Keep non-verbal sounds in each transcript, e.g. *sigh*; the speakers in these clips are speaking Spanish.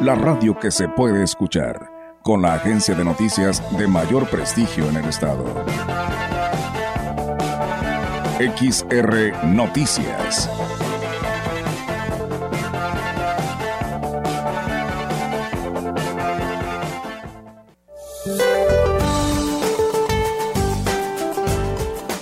la radio que se puede escuchar, con la agencia de noticias de mayor prestigio en el estado. XR Noticias.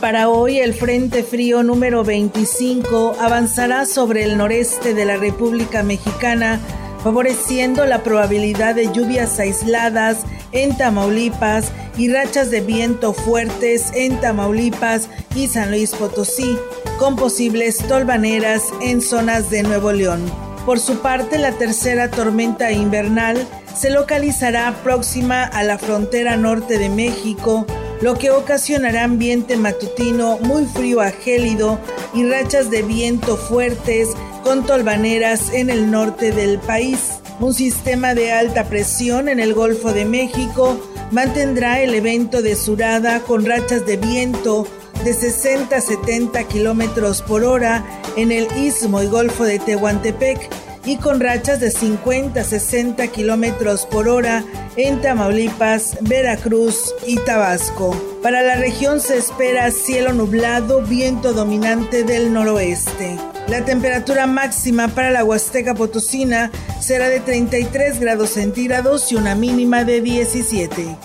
Para hoy el Frente Frío número 25 avanzará sobre el noreste de la República Mexicana, favoreciendo la probabilidad de lluvias aisladas en Tamaulipas y rachas de viento fuertes en Tamaulipas y San Luis Potosí, con posibles tolvaneras en zonas de Nuevo León. Por su parte, la tercera tormenta invernal se localizará próxima a la frontera norte de México, lo que ocasionará ambiente matutino muy frío a gélido y rachas de viento fuertes con tolvaneras en el norte del país. Un sistema de alta presión en el Golfo de México mantendrá el evento de surada con rachas de viento de 60 a 70 kilómetros por hora en el istmo y Golfo de Tehuantepec y con rachas de 50 a 60 kilómetros por hora en Tamaulipas, Veracruz y Tabasco. Para la región se espera cielo nublado, viento dominante del noroeste. La temperatura máxima para la Huasteca Potosina será de 33 grados centígrados y una mínima de 17.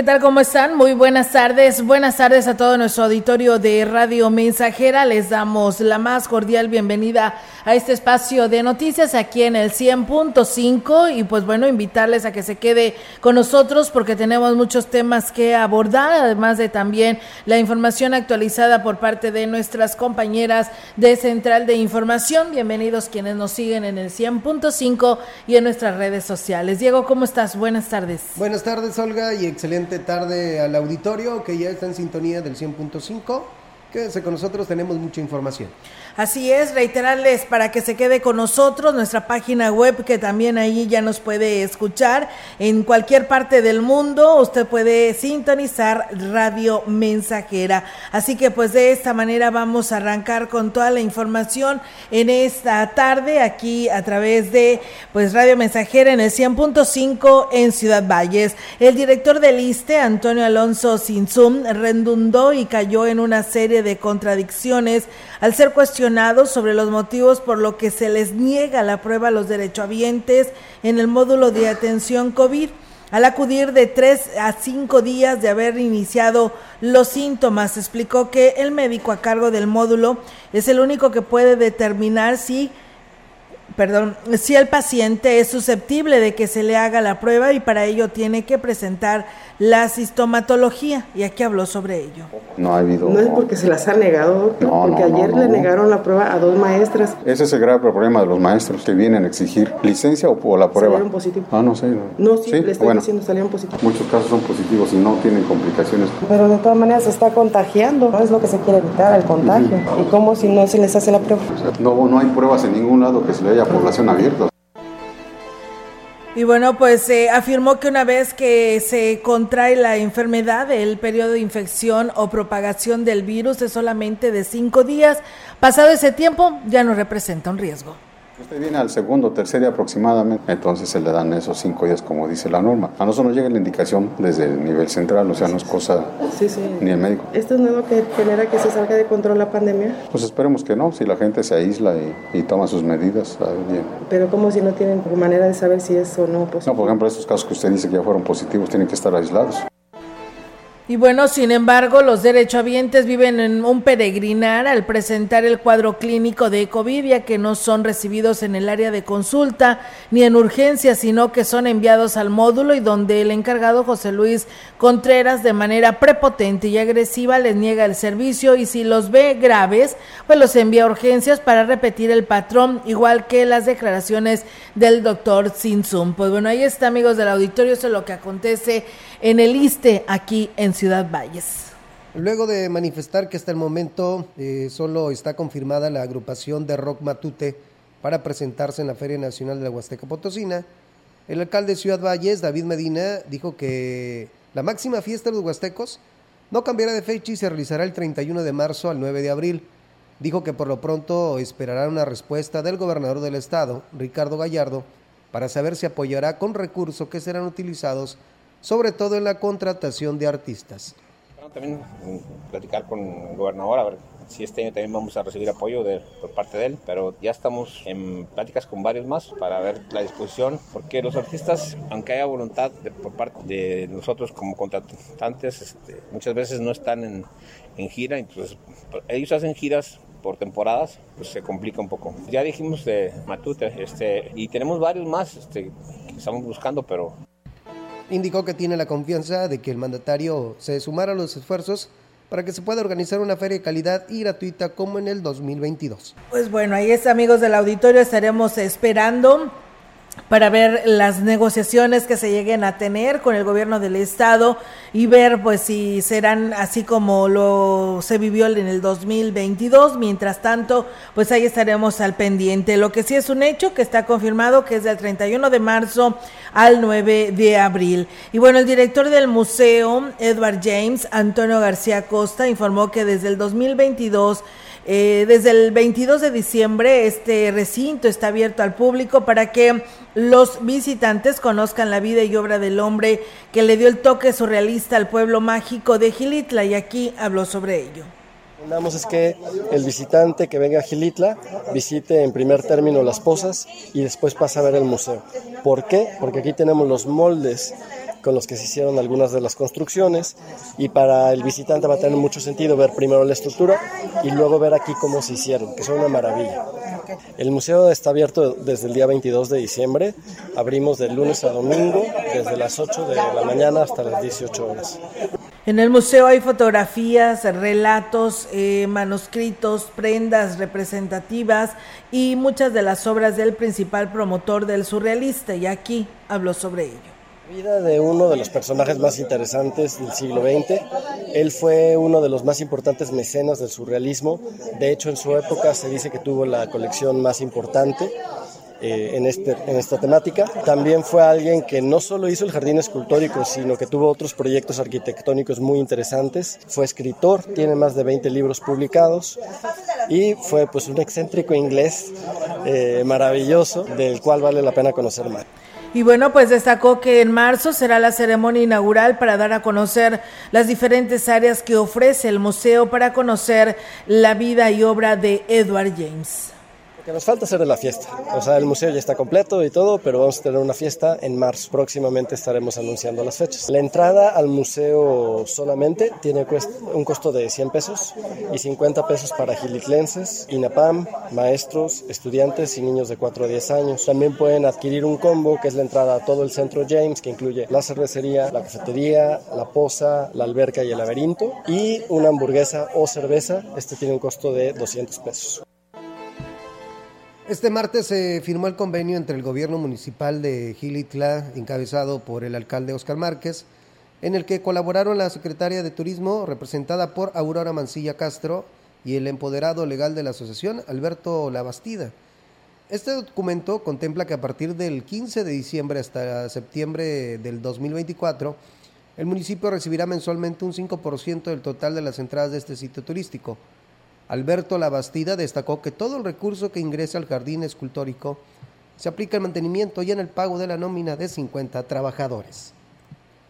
¿Qué tal? ¿Cómo están? Muy buenas tardes. Buenas tardes a todo nuestro auditorio de Radio Mensajera. Les damos la más cordial bienvenida a este espacio de noticias aquí en el 100.5 y pues bueno, invitarles a que se quede con nosotros porque tenemos muchos temas que abordar, además de también la información actualizada por parte de nuestras compañeras de Central de Información. Bienvenidos quienes nos siguen en el 100.5 y en nuestras redes sociales. Diego, ¿cómo estás? Buenas tardes. Buenas tardes, Olga, y excelente tarde al auditorio que ya está en sintonía del 100.5. Quédense con nosotros, tenemos mucha información. Así es, reiterarles para que se quede con nosotros nuestra página web que también ahí ya nos puede escuchar en cualquier parte del mundo. Usted puede sintonizar Radio Mensajera. Así que pues de esta manera vamos a arrancar con toda la información en esta tarde aquí a través de pues Radio Mensajera en el 100.5 en Ciudad Valles. El director del ISTE, Antonio Alonso Sinzum, redundó y cayó en una serie de contradicciones al ser cuestionado sobre los motivos por lo que se les niega la prueba a los derechohabientes en el módulo de atención COVID. Al acudir de tres a cinco días de haber iniciado los síntomas, explicó que el médico a cargo del módulo es el único que puede determinar si perdón, si el paciente es susceptible de que se le haga la prueba y para ello tiene que presentar la sintomatología y aquí habló sobre ello. No ha habido. No es porque se las ha negado, No, porque no, ayer no, le no. negaron la prueba a dos maestras. Ese es el grave problema de los maestros que vienen a exigir licencia o, o la prueba. Salieron positivos. Ah, no sé. No, sí, le estoy bueno, diciendo salieron positivos. Muchos casos son positivos y no tienen complicaciones. Pero de todas maneras se está contagiando, no es lo que se quiere evitar, el contagio. ¿Y cómo si no se les hace la prueba? O sea, no, no hay pruebas en ningún lado que se le haya población abierta. Y bueno, pues eh, afirmó que una vez que se contrae la enfermedad, el periodo de infección o propagación del virus es solamente de cinco días. Pasado ese tiempo, ya no representa un riesgo. Usted viene al segundo tercer aproximadamente, entonces se le dan esos cinco días como dice la norma. A nosotros nos llega la indicación desde el nivel central, o sea, no es cosa Sí, sí. ni el médico. ¿Esto es nuevo que genera que se salga de control la pandemia? Pues esperemos que no, si la gente se aísla y, y toma sus medidas, está bien. Pero como si no tienen manera de saber si es o no No, posible. por ejemplo, estos casos que usted dice que ya fueron positivos tienen que estar aislados. Y bueno, sin embargo, los derechohabientes viven en un peregrinar al presentar el cuadro clínico de COVID, ya que no son recibidos en el área de consulta ni en urgencia, sino que son enviados al módulo y donde el encargado José Luis Contreras de manera prepotente y agresiva les niega el servicio y si los ve graves, pues los envía a urgencias para repetir el patrón, igual que las declaraciones del doctor Sinsum. Pues bueno, ahí está, amigos del auditorio, eso es lo que acontece en el ISTE aquí en Ciudad Valles. Luego de manifestar que hasta el momento eh, solo está confirmada la agrupación de Rock Matute para presentarse en la Feria Nacional de la Huasteca Potosina, el alcalde de Ciudad Valles, David Medina, dijo que la máxima fiesta de los huastecos no cambiará de fecha y se realizará el 31 de marzo al 9 de abril. Dijo que por lo pronto esperará una respuesta del gobernador del estado, Ricardo Gallardo, para saber si apoyará con recursos que serán utilizados sobre todo en la contratación de artistas. también mm, platicar con el gobernador a ver si este año también vamos a recibir apoyo de, por parte de él, pero ya estamos en pláticas con varios más para ver la disposición, porque los artistas, aunque haya voluntad por parte de nosotros como contratantes, este, muchas veces no están en, en gira, entonces ellos hacen giras por temporadas, pues se complica un poco. Ya dijimos de Matute, este, y tenemos varios más este, que estamos buscando, pero indicó que tiene la confianza de que el mandatario se sumara a los esfuerzos para que se pueda organizar una feria de calidad y gratuita como en el 2022. Pues bueno, ahí es amigos del auditorio, estaremos esperando para ver las negociaciones que se lleguen a tener con el gobierno del estado y ver pues si serán así como lo se vivió en el 2022. Mientras tanto, pues ahí estaremos al pendiente. Lo que sí es un hecho que está confirmado que es del 31 de marzo al 9 de abril. Y bueno, el director del museo, Edward James, Antonio García Costa, informó que desde el 2022 eh, desde el 22 de diciembre este recinto está abierto al público para que los visitantes conozcan la vida y obra del hombre que le dio el toque surrealista al pueblo mágico de Gilitla y aquí habló sobre ello. Lo es que el visitante que venga a Gilitla visite en primer término las pozas y después pasa a ver el museo. ¿Por qué? Porque aquí tenemos los moldes con los que se hicieron algunas de las construcciones y para el visitante va a tener mucho sentido ver primero la estructura y luego ver aquí cómo se hicieron, que son una maravilla. El museo está abierto desde el día 22 de diciembre, abrimos de lunes a domingo desde las 8 de la mañana hasta las 18 horas. En el museo hay fotografías, relatos, eh, manuscritos, prendas representativas y muchas de las obras del principal promotor del surrealista y aquí habló sobre ello vida de uno de los personajes más interesantes del siglo XX. Él fue uno de los más importantes mecenas del surrealismo. De hecho, en su época se dice que tuvo la colección más importante. Eh, en, este, en esta temática. También fue alguien que no solo hizo el jardín escultórico, sino que tuvo otros proyectos arquitectónicos muy interesantes. Fue escritor, tiene más de 20 libros publicados y fue pues un excéntrico inglés eh, maravilloso del cual vale la pena conocer más. Y bueno, pues destacó que en marzo será la ceremonia inaugural para dar a conocer las diferentes áreas que ofrece el museo para conocer la vida y obra de Edward James nos falta hacer la fiesta. O sea, el museo ya está completo y todo, pero vamos a tener una fiesta en marzo. Próximamente estaremos anunciando las fechas. La entrada al museo solamente tiene un costo de 100 pesos y 50 pesos para gilitlenses, INAPAM, maestros, estudiantes y niños de 4 a 10 años. También pueden adquirir un combo que es la entrada a todo el centro James, que incluye la cervecería, la cafetería, la poza, la alberca y el laberinto, y una hamburguesa o cerveza. Este tiene un costo de 200 pesos. Este martes se firmó el convenio entre el gobierno municipal de Gilitla, encabezado por el alcalde Oscar Márquez, en el que colaboraron la secretaria de Turismo, representada por Aurora Mancilla Castro, y el empoderado legal de la asociación, Alberto Labastida. Este documento contempla que a partir del 15 de diciembre hasta septiembre del 2024, el municipio recibirá mensualmente un 5% del total de las entradas de este sitio turístico Alberto Labastida destacó que todo el recurso que ingresa al jardín escultórico se aplica al mantenimiento y en el pago de la nómina de 50 trabajadores.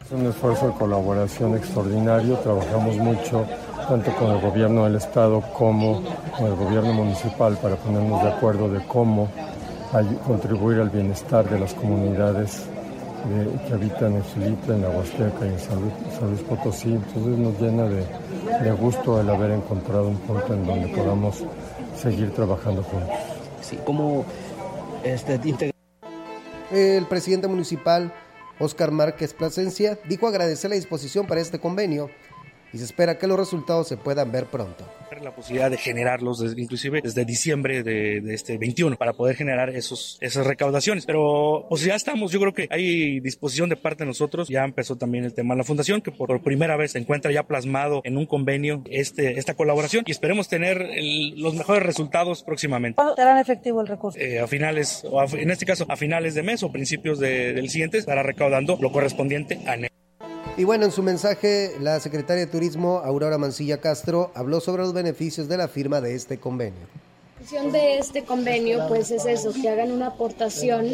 Es un esfuerzo de colaboración extraordinario, trabajamos mucho tanto con el gobierno del estado como con el gobierno municipal para ponernos de acuerdo de cómo contribuir al bienestar de las comunidades que habitan en Chilita, en la Huasteca y en San Luis, Potosí. Entonces nos llena de, gusto el haber encontrado un punto en donde podamos seguir trabajando juntos. Sí, como este, el presidente municipal Oscar Márquez Plasencia dijo agradecer la disposición para este convenio y se espera que los resultados se puedan ver pronto la posibilidad de generarlos inclusive desde diciembre de, este 21 para poder generar esos, esas recaudaciones. Pero pues ya estamos, yo creo que hay disposición de parte de nosotros. Ya empezó también el tema de la fundación que por primera vez se encuentra ya plasmado en un convenio este, esta colaboración y esperemos tener los mejores resultados próximamente. ¿Cuándo serán efectivo el recurso? Eh, a finales, o en este caso a finales de mes o principios del siguiente estará recaudando lo correspondiente a y bueno, en su mensaje, la secretaria de Turismo, Aurora Mancilla Castro, habló sobre los beneficios de la firma de este convenio. La de este convenio pues es eso, que hagan una aportación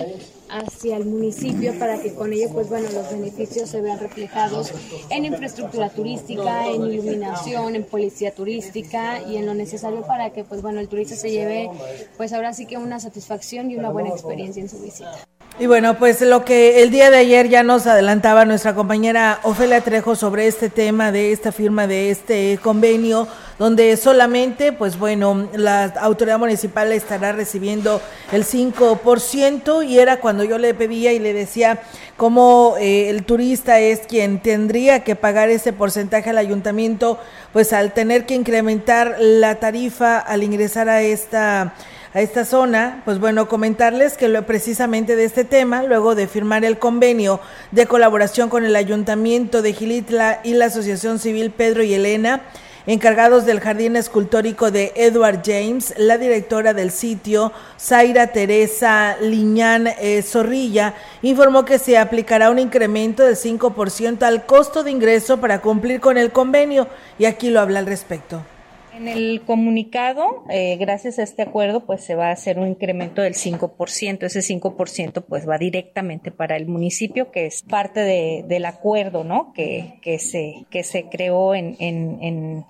hacia el municipio para que con ello pues bueno los beneficios se vean reflejados en infraestructura turística, en iluminación, en policía turística y en lo necesario para que pues bueno el turista se lleve pues ahora sí que una satisfacción y una buena experiencia en su visita. Y bueno, pues lo que el día de ayer ya nos adelantaba nuestra compañera Ofelia Trejo sobre este tema de esta firma de este convenio, donde solamente, pues bueno, la autoridad municipal estará recibiendo el 5% y era cuando yo le pedía y le decía cómo eh, el turista es quien tendría que pagar ese porcentaje al ayuntamiento, pues al tener que incrementar la tarifa al ingresar a esta a esta zona, pues bueno, comentarles que lo, precisamente de este tema, luego de firmar el convenio de colaboración con el Ayuntamiento de Gilitla y la Asociación Civil Pedro y Elena, encargados del jardín escultórico de Edward James, la directora del sitio, Zaira Teresa Liñán eh, Zorrilla, informó que se aplicará un incremento del 5% al costo de ingreso para cumplir con el convenio y aquí lo habla al respecto. En el comunicado, eh, gracias a este acuerdo, pues se va a hacer un incremento del 5%. Ese 5% pues va directamente para el municipio, que es parte de, del acuerdo, ¿no? Que, que, se, que se creó en, en,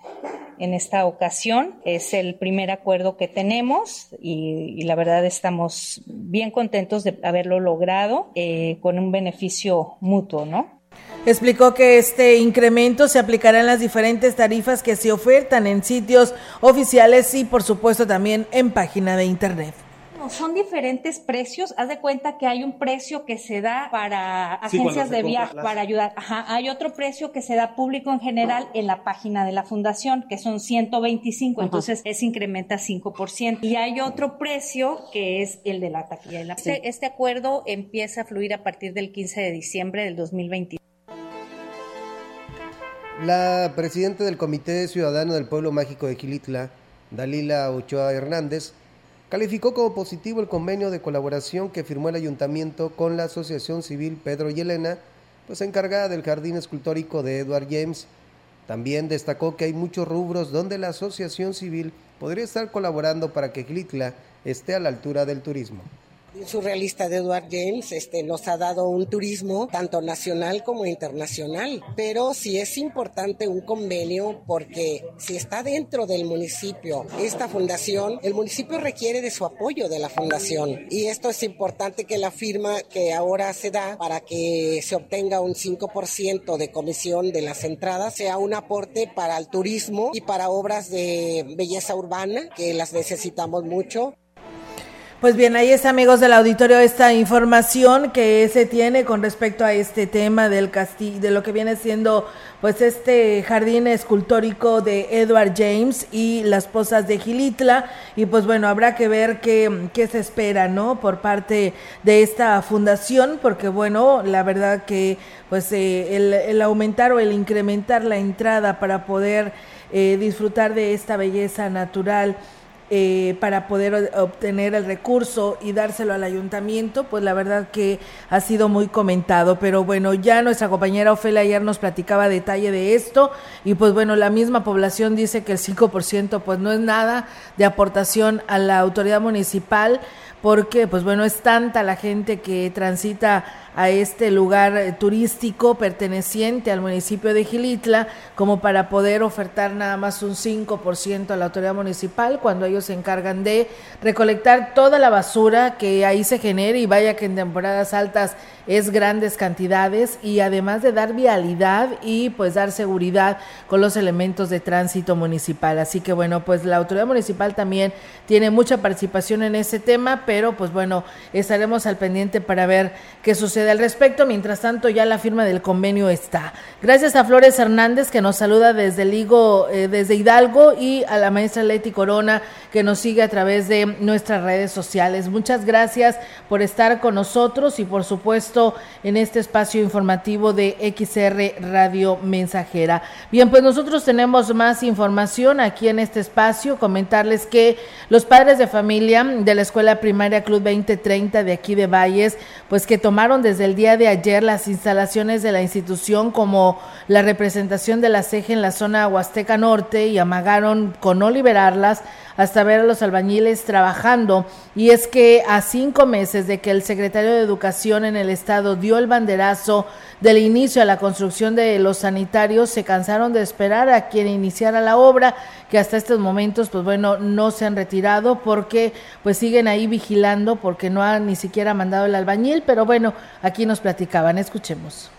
en, esta ocasión. Es el primer acuerdo que tenemos y, y la verdad estamos bien contentos de haberlo logrado eh, con un beneficio mutuo, ¿no? Explicó que este incremento se aplicará en las diferentes tarifas que se ofertan en sitios oficiales y por supuesto también en página de internet son diferentes precios. Haz de cuenta que hay un precio que se da para agencias de viaje, para ayudar. Ajá. Hay otro precio que se da público en general en la página de la fundación, que son 125, entonces es incrementa 5%. Y hay otro precio que es el de la taquilla. Este, este acuerdo empieza a fluir a partir del 15 de diciembre del 2021. La presidenta del Comité Ciudadano del Pueblo Mágico de Gilitla, Dalila Ochoa Hernández, calificó como positivo el convenio de colaboración que firmó el ayuntamiento con la Asociación Civil Pedro y Elena, pues encargada del jardín escultórico de Edward James. También destacó que hay muchos rubros donde la Asociación Civil podría estar colaborando para que Gilitla esté a la altura del turismo surrealista de Edward James este, nos ha dado un turismo tanto nacional como internacional. Pero sí es importante un convenio porque si está dentro del municipio esta fundación, el municipio requiere de su apoyo de la fundación. Y esto es importante que la firma que ahora se da para que se obtenga un 5% de comisión de las entradas sea un aporte para el turismo y para obras de belleza urbana que las necesitamos mucho. Pues bien, ahí está, amigos del auditorio, esta información que se tiene con respecto a este tema del castillo, de lo que viene siendo, pues, este jardín escultórico de Edward James y las posas de Gilitla. Y pues bueno, habrá que ver qué, qué se espera, ¿no? Por parte de esta fundación, porque bueno, la verdad que, pues, eh, el, el, aumentar o el incrementar la entrada para poder eh, disfrutar de esta belleza natural eh, para poder obtener el recurso y dárselo al ayuntamiento, pues la verdad que ha sido muy comentado. Pero bueno, ya nuestra compañera Ofelia ayer nos platicaba detalle de esto y pues bueno, la misma población dice que el 5% pues no es nada de aportación a la autoridad municipal porque pues bueno, es tanta la gente que transita a este lugar eh, turístico perteneciente al municipio de Gilitla como para poder ofertar nada más un 5% a la autoridad municipal cuando ellos se encargan de recolectar toda la basura que ahí se genera y vaya que en temporadas altas es grandes cantidades y además de dar vialidad y pues dar seguridad con los elementos de tránsito municipal. Así que bueno, pues la autoridad municipal también tiene mucha participación en ese tema, pero pues bueno, estaremos al pendiente para ver qué sucede al respecto. Mientras tanto, ya la firma del convenio está. Gracias a Flores Hernández que nos saluda desde Ligo, eh, desde Hidalgo y a la maestra Leti Corona que nos sigue a través de nuestras redes sociales. Muchas gracias por estar con nosotros y por supuesto en este espacio informativo de XR Radio Mensajera. Bien, pues nosotros tenemos más información aquí en este espacio. Comentarles que los padres de familia de la Escuela Primaria Club 2030 de aquí de Valles, pues que tomaron desde el día de ayer las instalaciones de la institución como la representación de la CEGE en la zona Huasteca Norte y amagaron con no liberarlas hasta ver a los albañiles trabajando. Y es que a cinco meses de que el secretario de Educación en el Estado dio el banderazo del inicio a la construcción de los sanitarios, se cansaron de esperar a quien iniciara la obra, que hasta estos momentos, pues bueno, no se han retirado porque pues siguen ahí vigilando porque no han ni siquiera mandado el albañil, pero bueno, aquí nos platicaban, escuchemos.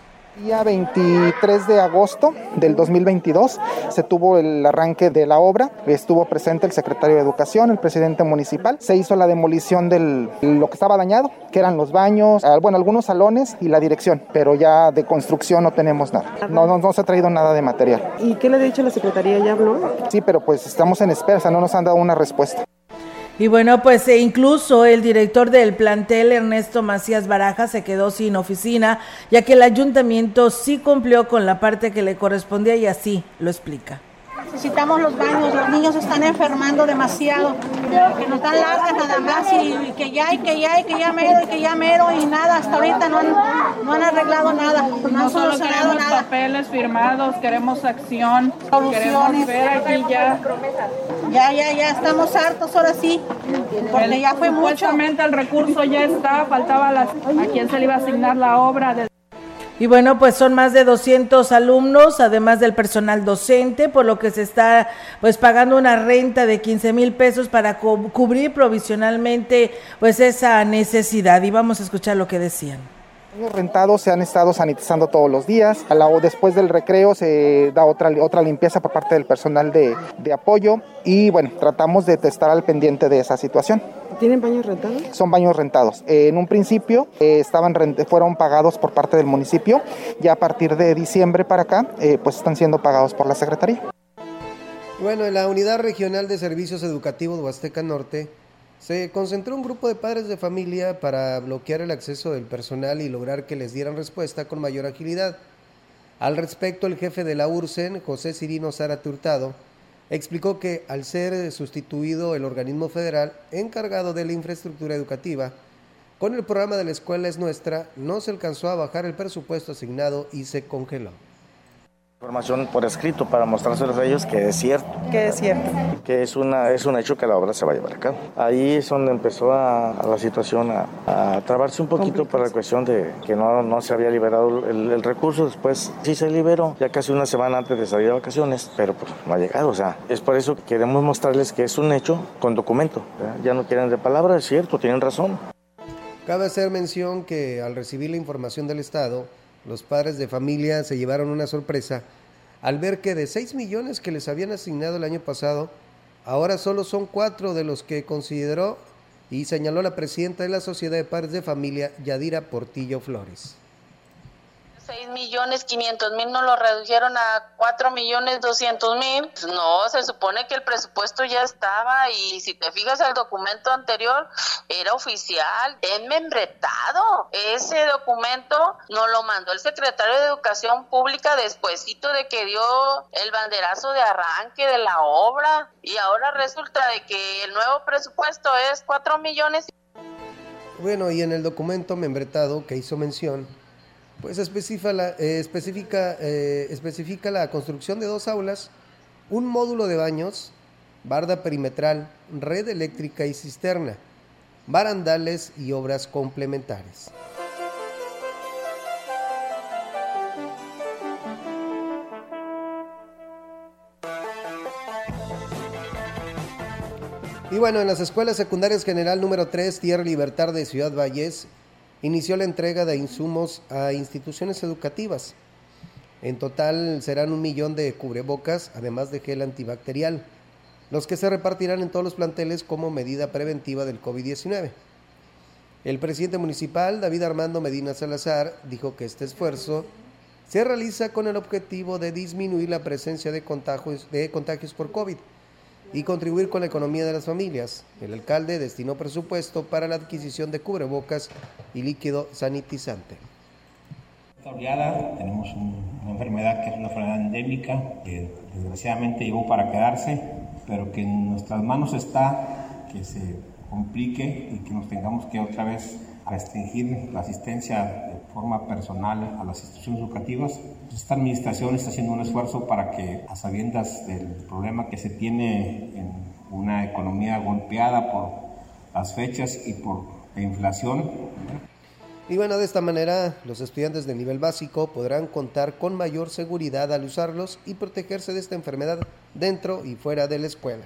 Día 23 de agosto del 2022 se tuvo el arranque de la obra, estuvo presente el secretario de Educación, el presidente municipal, se hizo la demolición de lo que estaba dañado, que eran los baños, bueno, algunos salones y la dirección, pero ya de construcción no tenemos nada, no, no, no se ha traído nada de material. ¿Y qué le ha dicho la secretaría? ¿Ya habló? Sí, pero pues estamos en espera, o sea, no nos han dado una respuesta. Y bueno, pues e incluso el director del plantel, Ernesto Macías Baraja, se quedó sin oficina, ya que el ayuntamiento sí cumplió con la parte que le correspondía y así lo explica. Necesitamos los baños, los niños están enfermando demasiado, que nos dan largas nada más y, que ya, y que ya, y que ya mero, y que ya mero, y nada, hasta ahorita no han, no han arreglado nada, no han solucionado nada. papeles firmados, queremos acción, queremos ver aquí ya. Ya, ya, ya, estamos hartos ahora sí, porque ya fue mucho. El recurso ya está, faltaba las, a quién se le iba a asignar la obra. De y bueno, pues son más de 200 alumnos, además del personal docente, por lo que se está pues pagando una renta de 15 mil pesos para cubrir provisionalmente pues esa necesidad. Y vamos a escuchar lo que decían. Los rentados se han estado sanitizando todos los días. Después del recreo se da otra, otra limpieza por parte del personal de, de apoyo y bueno, tratamos de estar al pendiente de esa situación. ¿Tienen baños rentados? Son baños rentados. en un principio eh, estaban fueron pagados por parte del municipio. Ya a partir de diciembre para acá, eh, pues están siendo pagados por la Secretaría. Bueno, en la Unidad Regional de Servicios Educativos Huasteca Norte se concentró un grupo de padres de familia para bloquear el acceso del personal y lograr que les dieran respuesta con mayor agilidad. Al respecto, el jefe de la URSEN, José Cirino Zárate Hurtado, explicó que al ser sustituido el organismo federal encargado de la infraestructura educativa, con el programa de la escuela es nuestra, no se alcanzó a bajar el presupuesto asignado y se congeló. Información por escrito para mostrárselos a ellos que es cierto. Que es cierto. Que es, una, es un hecho que la obra se va a llevar a cabo. Ahí es donde empezó a, la situación a, a, trabarse un poquito por la cuestión de que no, no se había liberado el, el, recurso. Después sí se liberó, ya casi una semana antes de salir de vacaciones, pero pues no ha llegado. O sea, es por eso que queremos mostrarles que es un hecho con documento. Ya no quieren de palabra, es cierto, tienen razón. Cabe hacer mención que al recibir la información del Estado, los padres de familia se llevaron una sorpresa al ver que de 6 millones que les habían asignado el año pasado, ahora solo son 4 de los que consideró y señaló la presidenta de la Sociedad de Padres de Familia, Yadira Portillo Flores. 6 millones 500 mil no lo redujeron a 4 millones 200 mil. No, se supone que el presupuesto ya estaba y si te fijas el documento anterior era oficial, es membretado. Ese documento nos lo mandó el secretario de Educación Pública despuesito de que dio el banderazo de arranque de la obra y ahora resulta de que el nuevo presupuesto es 4 millones. Bueno, y en el documento membretado que hizo mención, pues eh, especifica la, especifica, especifica la construcción de dos aulas, un módulo de baños, barda perimetral, red eléctrica y cisterna, barandales y obras complementares. Y bueno, en las escuelas secundarias general número 3, Tierra Libertad de Ciudad Valles, inició la entrega de insumos a instituciones educativas. En total serán un millón de cubrebocas, además de gel antibacterial, los que se repartirán en todos los planteles como medida preventiva del COVID-19. El presidente municipal, David Armando Medina Salazar, dijo que este esfuerzo se realiza con el objetivo de disminuir la presencia de contagios, de contagios por COVID y contribuir con la economía de las familias. El alcalde destinó presupuesto para la adquisición de cubrebocas y líquido sanitizante. Esta oleada tenemos una enfermedad que es una enfermedad endémica que desgraciadamente llegó para quedarse, pero que en nuestras manos está que se complique y que nos tengamos que otra vez restringir la asistencia de forma personal a las instituciones educativas. Esta administración está haciendo un esfuerzo para que, a sabiendas del problema que se tiene en una economía golpeada por las fechas y por la inflación, y bueno, de esta manera los estudiantes de nivel básico podrán contar con mayor seguridad al usarlos y protegerse de esta enfermedad dentro y fuera de la escuela.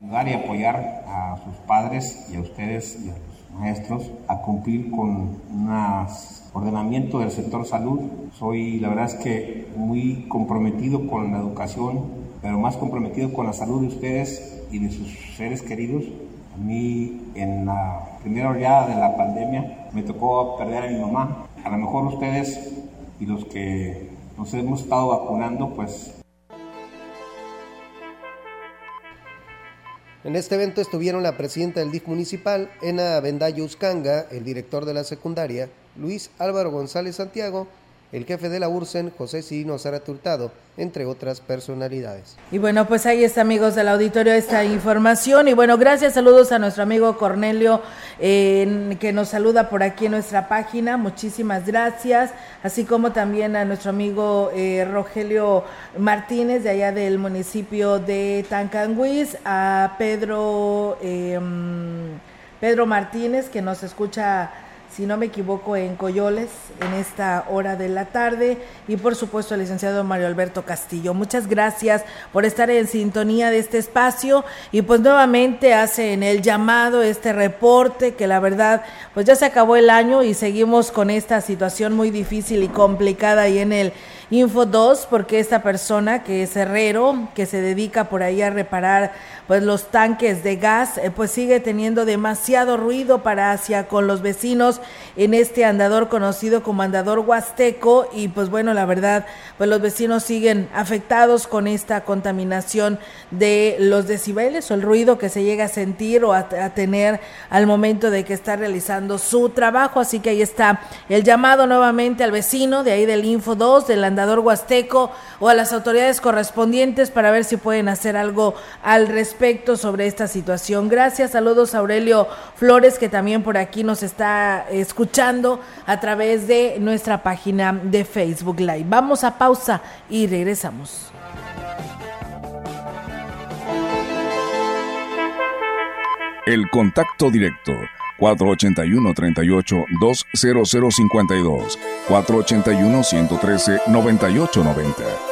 Ayudar y apoyar a sus padres y a ustedes y a los maestros a cumplir con un ordenamiento del sector salud. Soy, la verdad es que muy comprometido con la educación, pero más comprometido con la salud de ustedes y de sus seres queridos. A mí en la primera oleada de la pandemia me tocó perder a mi mamá. A lo mejor ustedes y los que nos hemos estado vacunando, pues... En este evento estuvieron la presidenta del DIF municipal, Ena Bendayo Uscanga, el director de la secundaria, Luis Álvaro González Santiago, el jefe de la URSEN, José Cirino Hurtado, entre otras personalidades. Y bueno, pues ahí está, amigos del auditorio, esta información. Y bueno, gracias, saludos a nuestro amigo Cornelio, que nos saluda por aquí en nuestra página. Muchísimas gracias. Así como también a nuestro amigo eh, Rogelio Martínez, de allá del municipio de Tancanguis, a Pedro, em, Pedro Martínez, que nos escucha si no me equivoco, en Coyoles en esta hora de la tarde. Y por supuesto, al licenciado Mario Alberto Castillo. Muchas gracias por estar en sintonía de este espacio. Y pues nuevamente hacen el llamado, este reporte, que la verdad, pues ya se acabó el año y seguimos con esta situación muy difícil y complicada ahí en el Info 2, porque esta persona que es herrero, que se dedica por ahí a reparar pues los tanques de gas, eh, pues sigue teniendo demasiado ruido para hacia con los vecinos en este andador conocido como andador huasteco. Y pues bueno, la verdad, pues los vecinos siguen afectados con esta contaminación de los decibeles o el ruido que se llega a sentir o a, a tener al momento de que está realizando su trabajo, así que ahí está el llamado nuevamente al vecino de ahí del Info 2 del andador Huasteco o a las autoridades correspondientes para ver si pueden hacer algo al respecto sobre esta situación. Gracias, saludos a Aurelio Flores que también por aquí nos está escuchando a través de nuestra página de Facebook Live. Vamos a pausa y regresamos. El contacto directo 481-38-20052, 481-113-9890.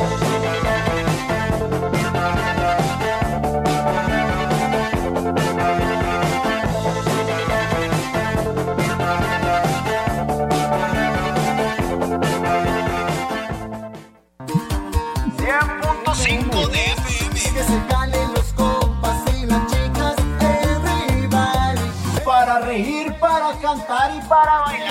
cantar y para bailar.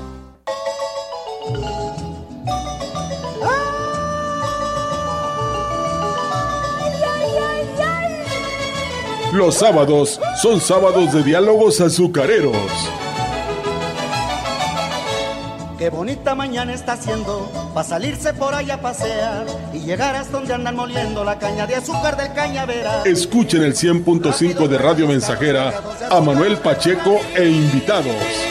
Los sábados son sábados de diálogos azucareros. Qué bonita mañana está haciendo para salirse por allá a pasear y llegar hasta donde andan moliendo la caña de azúcar del cañavera. Escuchen el 100.5 de Radio Mensajera a Manuel Pacheco e invitados.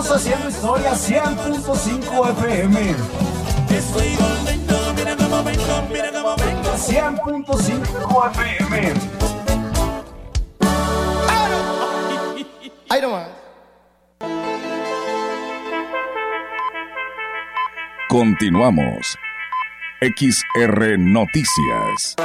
Estamos haciendo historia 100.5 FM. Estoy volviendo, mira cómo vengo, mira cómo vengo. 100.5 FM. Ahí nomás. Continuamos. XR Noticias.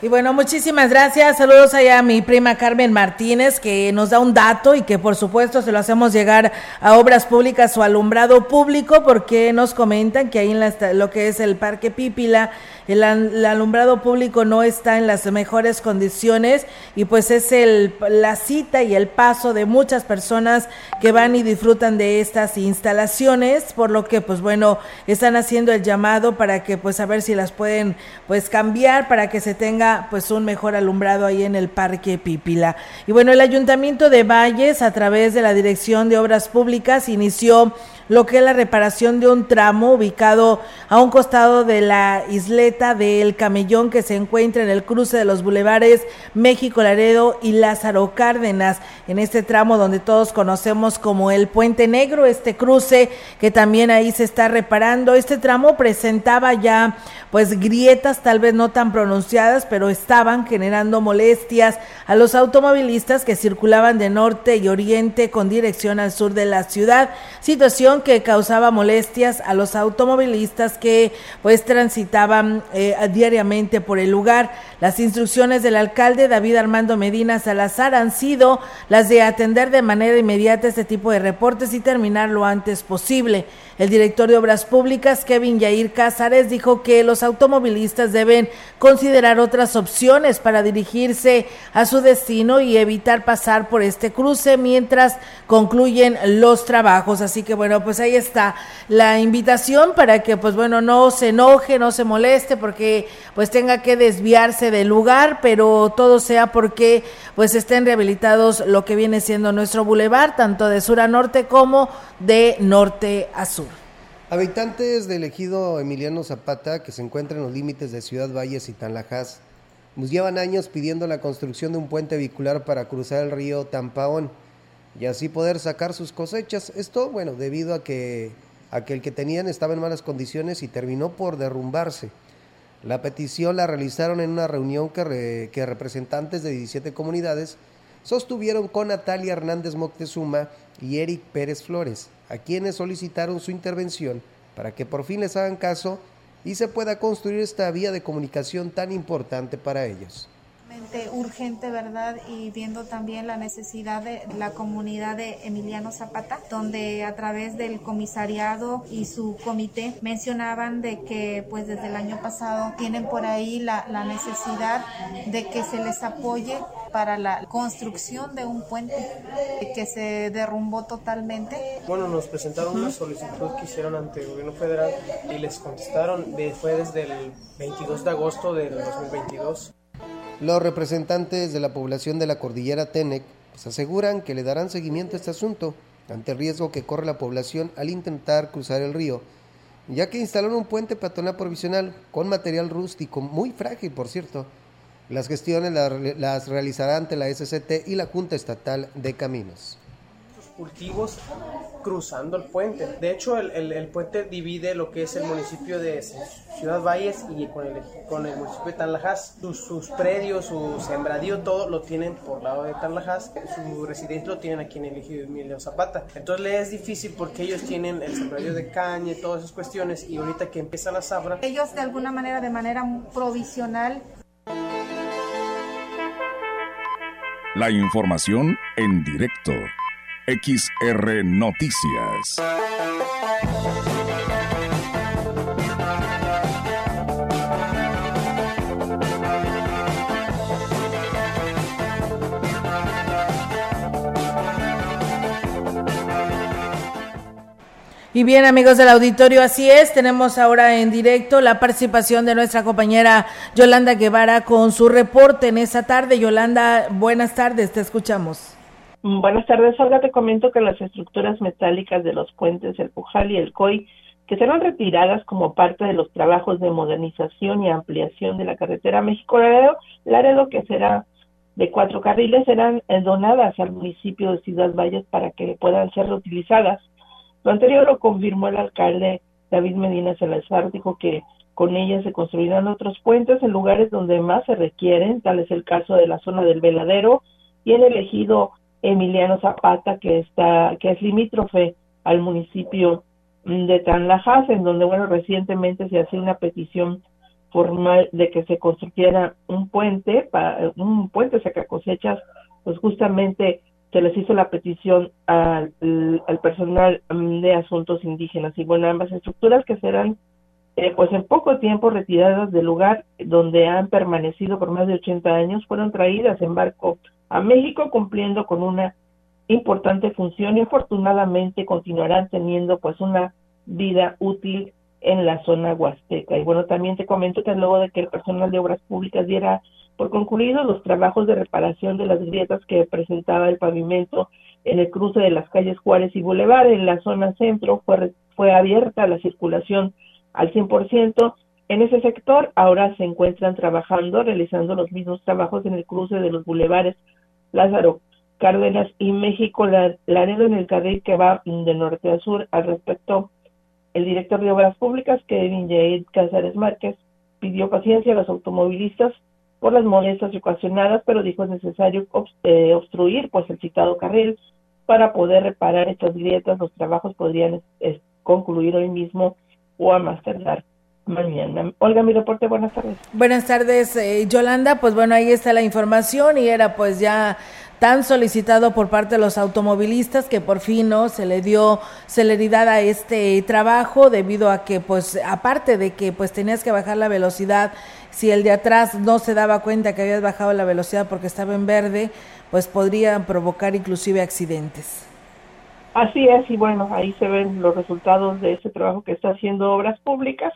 Y bueno, muchísimas gracias. Saludos allá a mi prima Carmen Martínez, que nos da un dato y que por supuesto se lo hacemos llegar a obras públicas o alumbrado público, porque nos comentan que ahí en la lo que es el Parque Pípila, el alumbrado público no está en las mejores condiciones y pues es el, la cita y el paso de muchas personas que van y disfrutan de estas instalaciones, por lo que pues bueno, están haciendo el llamado para que pues a ver si las pueden pues cambiar para que se tenga pues un mejor alumbrado ahí en el Parque Pípila. Y bueno, el Ayuntamiento de Valles a través de la Dirección de Obras Públicas inició lo que es la reparación de un tramo ubicado a un costado de la isleta del Camellón que se encuentra en el cruce de los bulevares México Laredo y Lázaro Cárdenas, en este tramo donde todos conocemos como el Puente Negro, este cruce que también ahí se está reparando. Este tramo presentaba ya pues grietas tal vez no tan pronunciadas, pero estaban generando molestias a los automovilistas que circulaban de norte y oriente con dirección al sur de la ciudad, situación que causaba molestias a los automovilistas que pues transitaban eh, diariamente por el lugar. Las instrucciones del alcalde David Armando Medina Salazar han sido las de atender de manera inmediata este tipo de reportes y terminar lo antes posible. El director de Obras Públicas, Kevin Yair Cázares, dijo que los automovilistas deben considerar otras opciones para dirigirse a su destino y evitar pasar por este cruce mientras concluyen los trabajos. Así que bueno, pues ahí está la invitación para que pues bueno, no se enoje, no se moleste porque pues tenga que desviarse del lugar, pero todo sea porque pues estén rehabilitados lo que viene siendo nuestro bulevar, tanto de sur a norte como de norte a sur. Habitantes del ejido Emiliano Zapata, que se encuentra en los límites de Ciudad Valles y Tanlajas, nos llevan años pidiendo la construcción de un puente vehicular para cruzar el río Tampaón y así poder sacar sus cosechas. Esto, bueno, debido a que, a que el que tenían estaba en malas condiciones y terminó por derrumbarse. La petición la realizaron en una reunión que, que representantes de 17 comunidades sostuvieron con Natalia Hernández Moctezuma y Eric Pérez Flores, a quienes solicitaron su intervención para que por fin les hagan caso y se pueda construir esta vía de comunicación tan importante para ellos. Urgente, ¿verdad? Y viendo también la necesidad de la comunidad de Emiliano Zapata, donde a través del comisariado y su comité mencionaban de que pues desde el año pasado tienen por ahí la, la necesidad de que se les apoye para la construcción de un puente que se derrumbó totalmente. Bueno, nos presentaron una solicitud que hicieron ante el gobierno federal y les contestaron, fue desde el 22 de agosto del 2022. Los representantes de la población de la cordillera Tenec pues, aseguran que le darán seguimiento a este asunto ante el riesgo que corre la población al intentar cruzar el río ya que instalaron un puente peatonal provisional con material rústico, muy frágil, por cierto. Las gestiones las, realizará ante la SCT y la Junta Estatal de Caminos. Cultivos cruzando el puente. De hecho, el, el- el puente divide lo que es el municipio de Ciudad Valles y con el, con el municipio de Tanlajas. Sus, sus predios, su sembradío, todo lo tienen por lado de Tanlajas. Su residencia lo tienen aquí en el ejido Emilio Zapata. Entonces le es difícil porque ellos tienen el sembradío de caña y todas esas cuestiones. Y ahorita que empieza la zafra, Ellos de alguna manera, de manera provisional, La información en directo. XR Noticias. Y bien, amigos del auditorio, así es. Tenemos ahora en directo la participación de nuestra compañera Yolanda Guevara con su reporte en esta tarde. Yolanda, buenas tardes, te escuchamos. Buenas tardes, Olga. Te comento que las estructuras metálicas de los puentes El Pujal y el COI, que serán retiradas como parte de los trabajos de modernización y ampliación de la carretera México-Laredo, Laredo, que será de cuatro carriles, serán donadas al municipio de Ciudad Valles para que puedan ser reutilizadas. Lo anterior lo confirmó el alcalde David Medina Salazar, dijo que con ellas se construirán otros puentes en lugares donde más se requieren, tal es el caso de la zona del Veladero y el ejido Emiliano Zapata, que está, que es limítrofe al municipio de Tanlajas, en donde, bueno, recientemente se hacía una petición formal de que se construyera un puente, para, un puente saca cosechas, pues justamente se les hizo la petición al, al personal de asuntos indígenas. Y bueno, ambas estructuras que serán eh, pues en poco tiempo retiradas del lugar donde han permanecido por más de 80 años, fueron traídas en barco a México cumpliendo con una importante función y afortunadamente continuarán teniendo pues una vida útil en la zona huasteca. Y bueno, también te comento que luego de que el personal de obras públicas diera por concluidos los trabajos de reparación de las grietas que presentaba el pavimento en el cruce de las calles Juárez y Boulevard en la zona centro, fue, fue abierta la circulación al 100%. En ese sector ahora se encuentran trabajando, realizando los mismos trabajos en el cruce de los bulevares Lázaro Cárdenas y México La- Laredo en el carril que va de norte a sur. Al respecto, el director de Obras Públicas, Kevin Yair Cázares Márquez, pidió paciencia a los automovilistas por las molestias ocasionadas, pero dijo es necesario eh, obstruir pues el citado carril para poder reparar estas grietas. Los trabajos podrían concluir hoy mismo o a más tardar mañana. Olga, mi reporte, buenas tardes. Buenas tardes, eh, Yolanda. Pues bueno, ahí está la información y era pues ya tan solicitado por parte de los automovilistas que por fin no se le dio celeridad a este trabajo debido a que pues aparte de que pues tenías que bajar la velocidad si el de atrás no se daba cuenta que habías bajado la velocidad porque estaba en verde pues podrían provocar inclusive accidentes. Así es, y bueno, ahí se ven los resultados de ese trabajo que está haciendo Obras Públicas.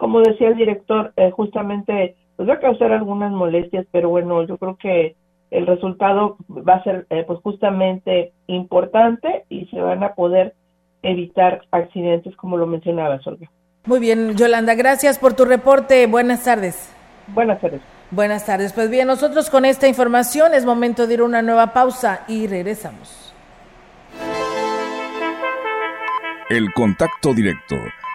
Como decía el director, eh, justamente pues va a causar algunas molestias, pero bueno, yo creo que el resultado va a ser eh, pues justamente importante y se van a poder evitar accidentes como lo mencionaba Olga. Muy bien, Yolanda, gracias por tu reporte. Buenas tardes. Buenas tardes. Buenas tardes. Pues bien, nosotros con esta información es momento de ir a una nueva pausa y regresamos. El contacto directo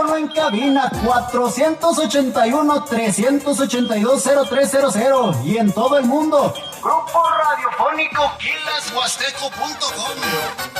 Teléfono en cabina 481-382-0300 y en todo el mundo. Grupo Radiofónico Quilashuasteco.com.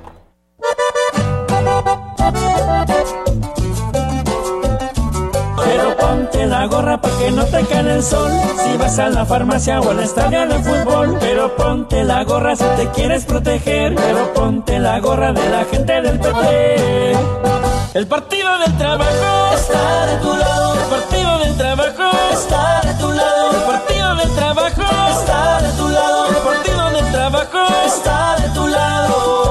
Pero ponte la gorra para que no te cae el sol. Si vas a la farmacia o al estadio de fútbol. Pero ponte la gorra si te quieres proteger. Pero ponte la gorra de la gente del PP. El partido del trabajo está de tu lado. El partido del trabajo está de tu lado. El partido del trabajo está de tu lado. El partido del trabajo está de tu lado.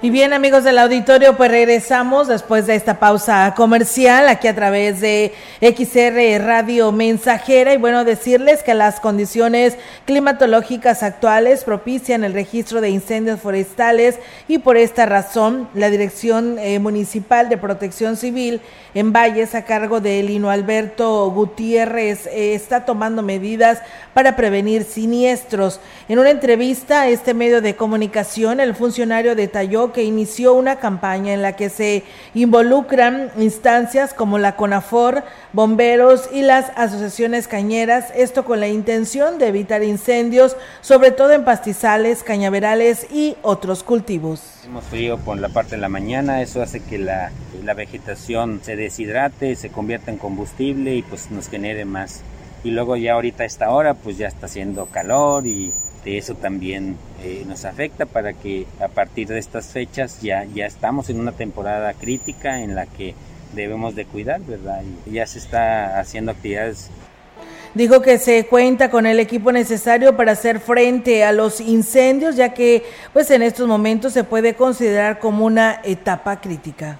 Y bien, amigos del auditorio, pues regresamos después de esta pausa comercial aquí a través de XR Radio Mensajera. Y bueno, decirles que las condiciones climatológicas actuales propician el registro de incendios forestales y por esta razón la Dirección eh, Municipal de Protección Civil en Valles, a cargo de Lino Alberto Gutiérrez, eh, está tomando medidas para prevenir siniestros. En una entrevista a este medio de comunicación, el funcionario detalló que inició una campaña en la que se involucran instancias como la CONAFOR, bomberos y las asociaciones cañeras, esto con la intención de evitar incendios, sobre todo en pastizales, cañaverales y otros cultivos. Hacemos frío por la parte de la mañana, eso hace que la, la vegetación se deshidrate, se convierta en combustible y pues nos genere más. Y luego ya ahorita a esta hora pues ya está haciendo calor y eso también eh, nos afecta para que a partir de estas fechas ya, ya estamos en una temporada crítica en la que debemos de cuidar, ¿verdad? Y ya se está haciendo actividades Dijo que se cuenta con el equipo necesario para hacer frente a los incendios, ya que pues en estos momentos se puede considerar como una etapa crítica.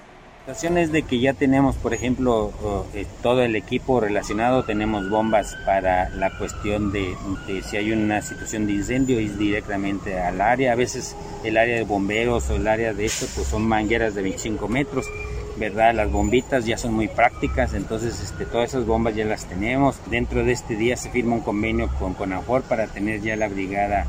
La situación es de que ya tenemos, por ejemplo, eh, todo el equipo relacionado, tenemos bombas para la cuestión de, de, si hay una situación de incendio, ir directamente al área. A veces el área de bomberos o el área de esto, pues son mangueras de 25 metros, ¿verdad? Las bombitas ya son muy prácticas, entonces este, todas esas bombas ya las tenemos. Dentro de este día se firma un convenio con CONAFOR para tener ya la brigada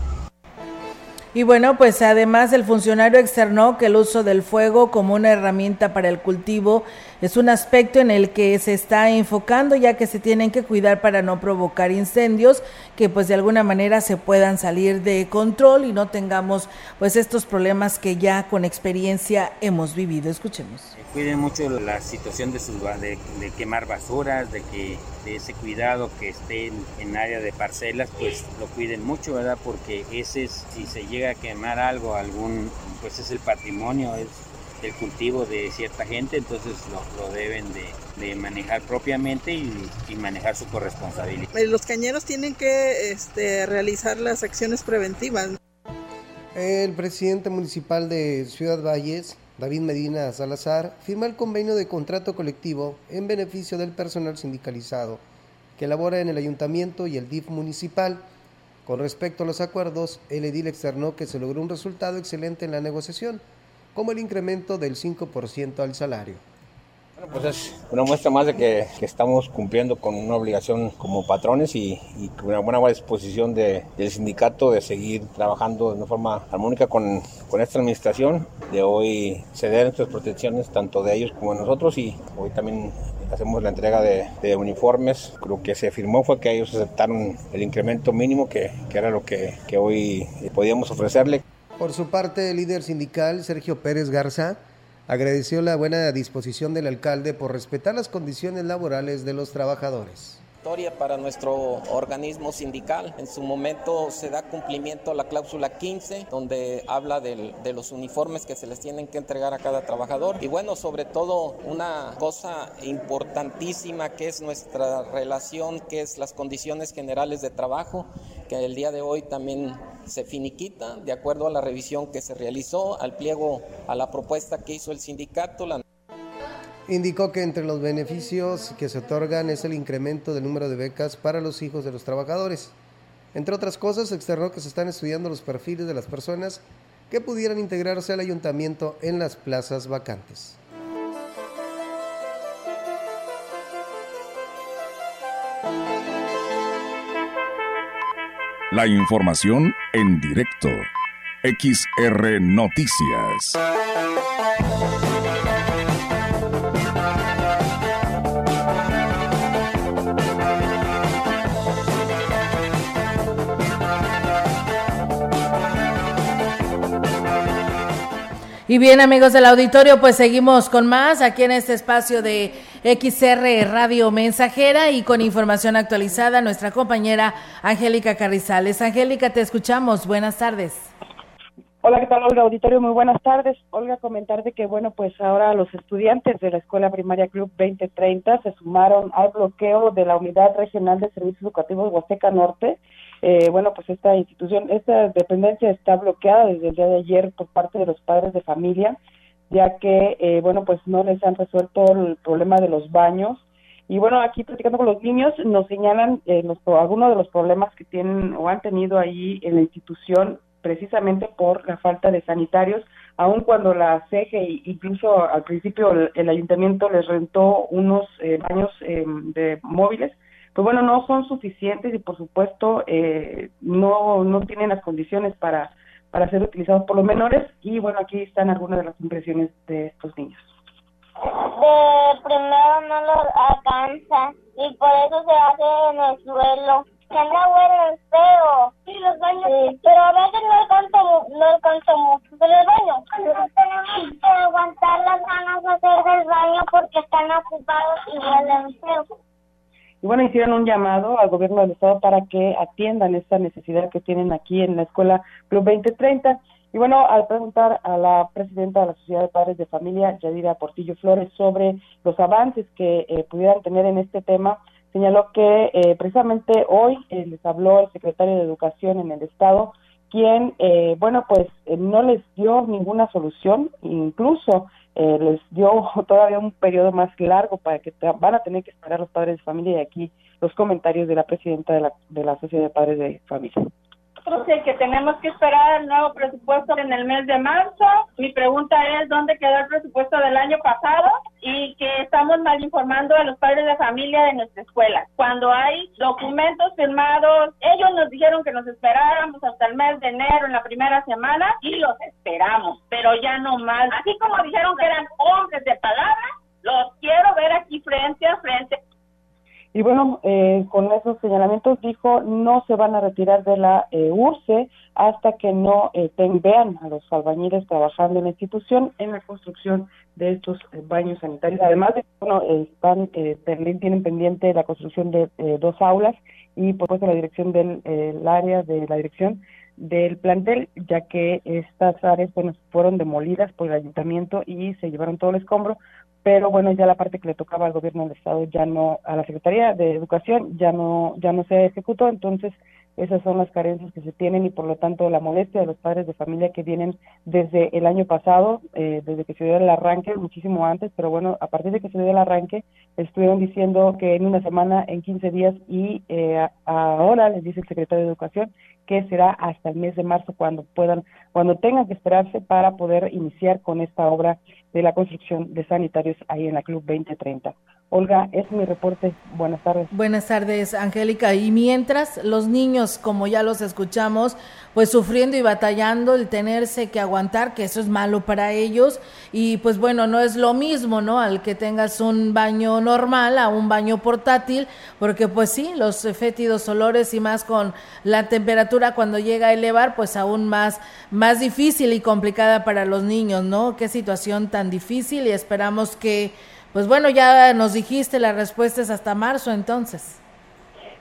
y bueno, pues además el funcionario externó que el uso del fuego como una herramienta para el cultivo es un aspecto en el que se está enfocando ya que se tienen que cuidar para no provocar incendios que pues de alguna manera se puedan salir de control y no tengamos pues estos problemas que ya con experiencia hemos vivido. Escuchemos. Cuiden mucho la situación de, sus, de, de quemar basuras, de que de ese cuidado que estén en área de parcelas, pues lo cuiden mucho, ¿verdad? Porque ese es, si se llega a quemar algo, algún, pues es el patrimonio, es el cultivo de cierta gente, entonces lo, lo deben de, de, manejar propiamente y, y, manejar su corresponsabilidad. Los cañeros tienen que este, realizar las acciones preventivas. El presidente municipal de Ciudad Valles, David Medina Salazar, firma el convenio de contrato colectivo en beneficio del personal sindicalizado que labora en el ayuntamiento y el DIF municipal. Con respecto a los acuerdos, el edil externó que se logró un resultado excelente en la negociación, como el incremento del 5% al salario. Bueno, pues es una muestra más de que, estamos cumpliendo con una obligación como patrones y, con una buena disposición de, del sindicato de seguir trabajando de una forma armónica con, esta administración, de hoy ceder nuestras protecciones tanto de ellos como de nosotros y hoy también hacemos la entrega de, uniformes. Lo que se firmó fue que ellos aceptaron el incremento mínimo que, que era lo que, que hoy podíamos ofrecerle. Por su parte, el líder sindical Sergio Pérez Garza agradeció la buena disposición del alcalde por respetar las condiciones laborales de los trabajadores para nuestro organismo sindical. En su momento se da cumplimiento a la cláusula 15, donde habla del, de los uniformes que se les tienen que entregar a cada trabajador. Y bueno, sobre todo una cosa importantísima que es nuestra relación, que es las condiciones generales de trabajo, que el día de hoy también se finiquita de acuerdo a la revisión que se realizó, al pliego, a la propuesta que hizo el sindicato. Indicó que entre los beneficios que se otorgan es el incremento del número de becas para los hijos de los trabajadores. Entre otras cosas, externó que se están estudiando los perfiles de las personas que pudieran integrarse al ayuntamiento en las plazas vacantes. La información en directo. XR Noticias. Y bien, amigos del auditorio, pues seguimos con más aquí en este espacio de XR Radio Mensajera y con información actualizada nuestra compañera Angélica Carrizales. Angélica, te escuchamos. Buenas tardes. Hola, ¿qué tal, Olga? Auditorio, muy buenas tardes. Olga, comentarte que, bueno, pues ahora los estudiantes de la Escuela Primaria Club 2030 se sumaron al bloqueo de la Unidad Regional de Servicios Educativos Huasteca Norte eh, bueno, pues esta institución, esta dependencia está bloqueada desde el día de ayer por parte de los padres de familia, ya que, eh, bueno, pues no les han resuelto el problema de los baños. Y bueno, aquí platicando con los niños, nos señalan eh, los, algunos de los problemas que tienen o han tenido ahí en la institución precisamente por la falta de sanitarios, aun cuando la CGE, incluso al principio el, el ayuntamiento les rentó unos eh, baños eh, de móviles, pues bueno, no son suficientes y por supuesto eh, no, no tienen las condiciones para, para ser utilizados por los menores y bueno, aquí están algunas de las impresiones de estos niños. De primero no lo alcanza y por eso se hace en el suelo. Se anda bueno feo. Sí, los baños. Sí. Pero a veces no alcanza, no alcanza mucho. Pero el baño. Tenemos que aguantar las ganas de hacer del baño porque están ocupados y huelen feo. Y bueno, hicieron un llamado al gobierno del estado para que atiendan esta necesidad que tienen aquí en la escuela Club 2030. Y bueno, al preguntar a la presidenta de la Sociedad de Padres de Familia, Yadira Portillo Flores, sobre los avances que eh, pudieran tener en este tema, señaló que eh, precisamente hoy eh, les habló el secretario de Educación en el Estado, quien, eh, bueno, pues no les dio ninguna solución, incluso eh, les dio *laughs* todavía un periodo más largo para que van a tener que esperar los padres de familia y aquí los comentarios de la presidenta de la, de la Sociedad de Padres de Familia sé que tenemos que esperar el nuevo presupuesto en el mes de marzo. Mi pregunta es dónde quedó el presupuesto del año pasado y que estamos mal informando a los padres de familia de nuestra escuela. Cuando hay documentos firmados, ellos nos dijeron que nos esperáramos hasta el mes de enero en la primera semana y los esperamos, pero ya no más. Así como dijeron que eran hombres de palabra, los quiero ver aquí frente a frente y bueno, eh, con esos señalamientos dijo no se van a retirar de la eh, hasta que no eh, vean a los albañiles trabajando en la institución en la construcción de estos eh, baños sanitarios. Además, de, bueno, están, también tienen pendiente la construcción de dos aulas y por supuesto la dirección del el área de la dirección del plantel, ya que estas áreas bueno, fueron demolidas por el ayuntamiento y se llevaron todo el escombro, pero bueno, ya la parte que le tocaba al gobierno del estado ya no, a la Secretaría de Educación ya no, ya no se ejecutó, entonces Esas son las carencias que se tienen y por lo tanto la molestia de los padres de familia que vienen desde el año pasado, eh, desde que se dio el arranque, muchísimo antes, pero bueno, a partir de que se dio el arranque, estuvieron diciendo que en una semana, en 15 días y eh, ahora les dice el secretario de Educación que será hasta el mes de marzo cuando puedan, cuando tengan que esperarse para poder iniciar con esta obra de la construcción de sanitarios ahí en la Club 2030. Olga, es mi reporte. Buenas tardes. Buenas tardes, Angélica. Y mientras los niños, como ya los escuchamos, pues sufriendo y batallando el tenerse que aguantar, que eso es malo para ellos. Y pues bueno, no es lo mismo, ¿no? Al que tengas un baño normal a un baño portátil, porque pues sí, los fétidos olores y más con la temperatura cuando llega a elevar, pues aún más, más difícil y complicada para los niños, ¿no? Qué situación tan difícil y esperamos que pues bueno, ya nos dijiste, la respuesta es hasta marzo entonces.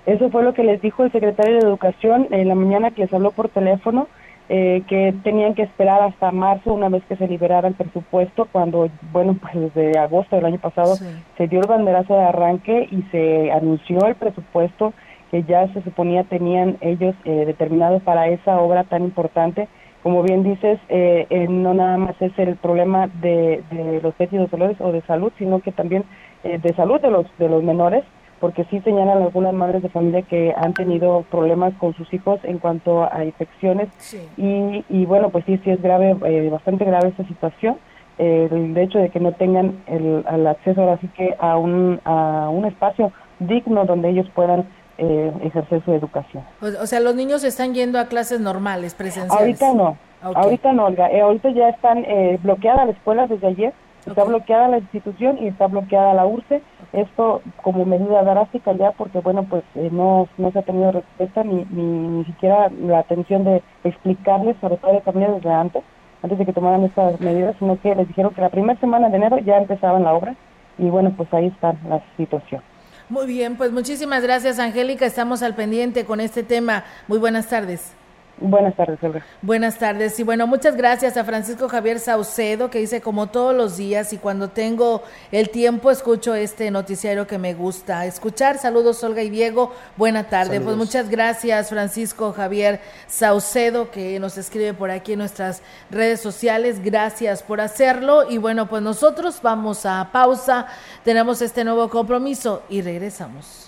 Eso fue lo que les dijo el secretario de Educación en la mañana que les habló por teléfono, eh, que tenían que esperar hasta marzo una vez que se liberara el presupuesto, cuando, bueno, pues desde agosto del año pasado se dio el banderazo de arranque y se anunció el presupuesto que ya se suponía tenían ellos eh, determinado para esa obra tan importante como bien dices, eh, eh, no nada más es el problema de, los fétidos dolores o de salud, sino que también eh, de salud de los, de los menores, porque sí señalan algunas madres de familia que han tenido problemas con sus hijos en cuanto a infecciones y, y bueno, pues sí, sí es grave, bastante grave esta situación. el hecho de que no tengan el, el acceso ahora sí que a un, a un espacio digno donde ellos puedan eh, ejercer su educación. O, sea, los niños están yendo a clases normales, presenciales. Ahorita no, ahorita no, Olga. Eh, ahorita ya están eh, bloqueada la escuela desde ayer, está bloqueada la institución y está bloqueada la URCE. Esto como medida drástica ya porque, bueno, pues eh, no, no se ha tenido respuesta ni, ni, ni siquiera la atención de explicarles, sobre todo de familia desde antes, antes de que tomaran estas medidas, sino que les dijeron que la primera semana de enero ya empezaban la obra y, bueno, pues ahí está la situación. Muy bien, pues muchísimas gracias, Angélica. Estamos al pendiente con este tema. Muy buenas tardes. Buenas tardes, Olga. Buenas tardes. Y bueno, muchas gracias a Francisco Javier Saucedo, que dice como todos los días y cuando tengo el tiempo escucho este noticiario que me gusta escuchar. Saludos, Olga y Diego. Buena tarde. Pues muchas gracias, Francisco Javier Saucedo, que nos escribe por aquí en nuestras redes sociales. Gracias por hacerlo. Y bueno, pues nosotros vamos a pausa. Tenemos este nuevo compromiso y regresamos.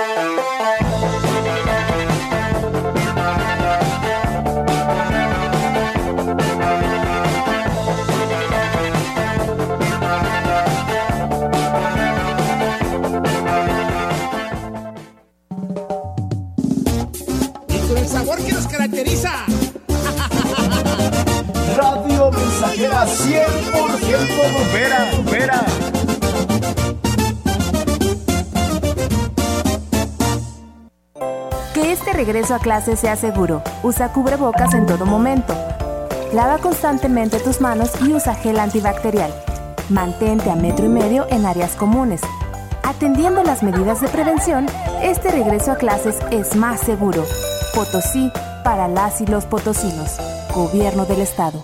Que este regreso a clase sea seguro. Usa cubrebocas en todo momento. Lava constantemente tus manos y usa gel antibacterial. Mantente a metro y medio en áreas comunes. Atendiendo las medidas de prevención, este regreso a clases es más seguro. Potosí para las y los potosinos. Gobierno del Estado.